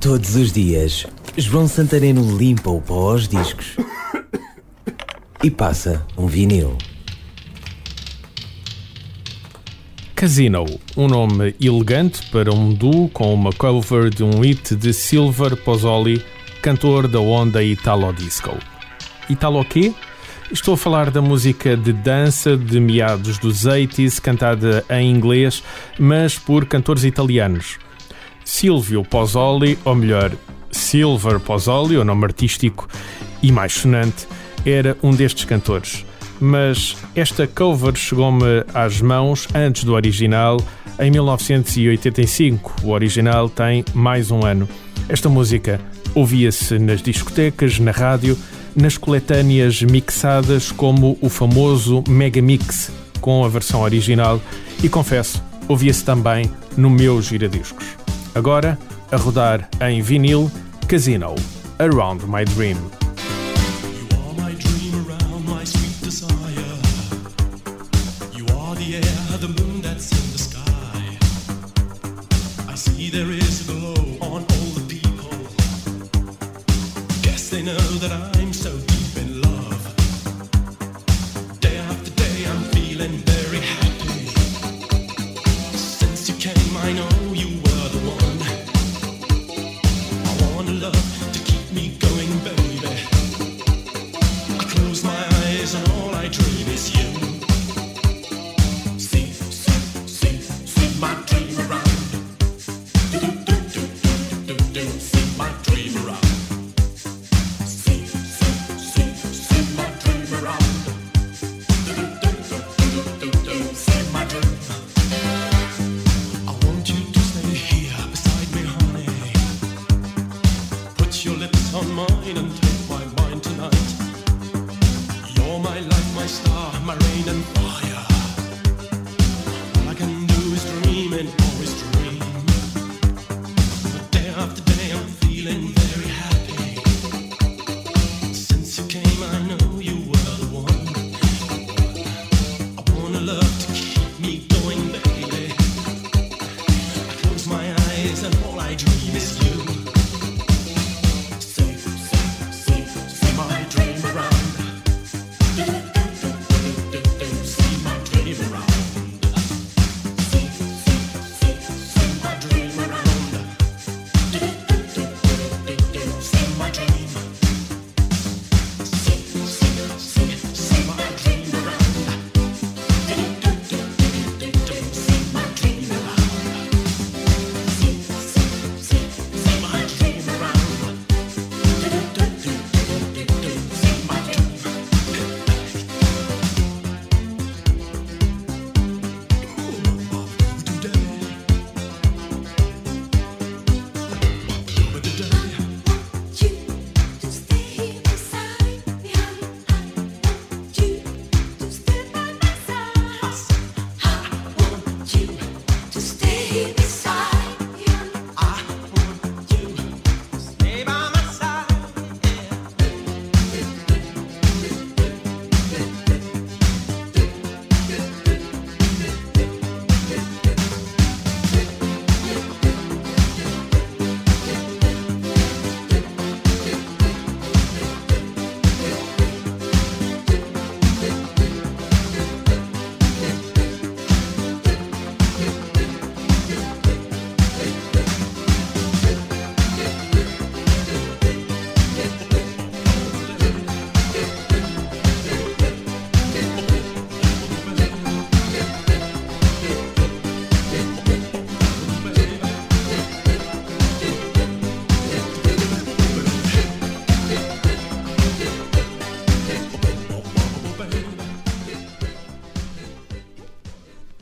Todos os dias, João Santareno limpa o pó aos discos e passa um vinil. Casino, um nome elegante para um duo com uma cover de um hit de Silver Pozzoli, cantor da onda Italo Disco. Italo quê? Estou a falar da música de dança de meados dos 80s, cantada em inglês, mas por cantores italianos. Silvio Pozzoli, ou melhor, Silver Pozzoli, o nome artístico e mais sonante, era um destes cantores. Mas esta cover chegou-me às mãos antes do original, em 1985. O original tem mais um ano. Esta música ouvia-se nas discotecas, na rádio, nas coletâneas mixadas como o famoso Mega Mix com a versão original e confesso, ouvia-se também no meu giradiscos. Agora, a rodar em vinil, Casino, Around My Dream. See my dream around.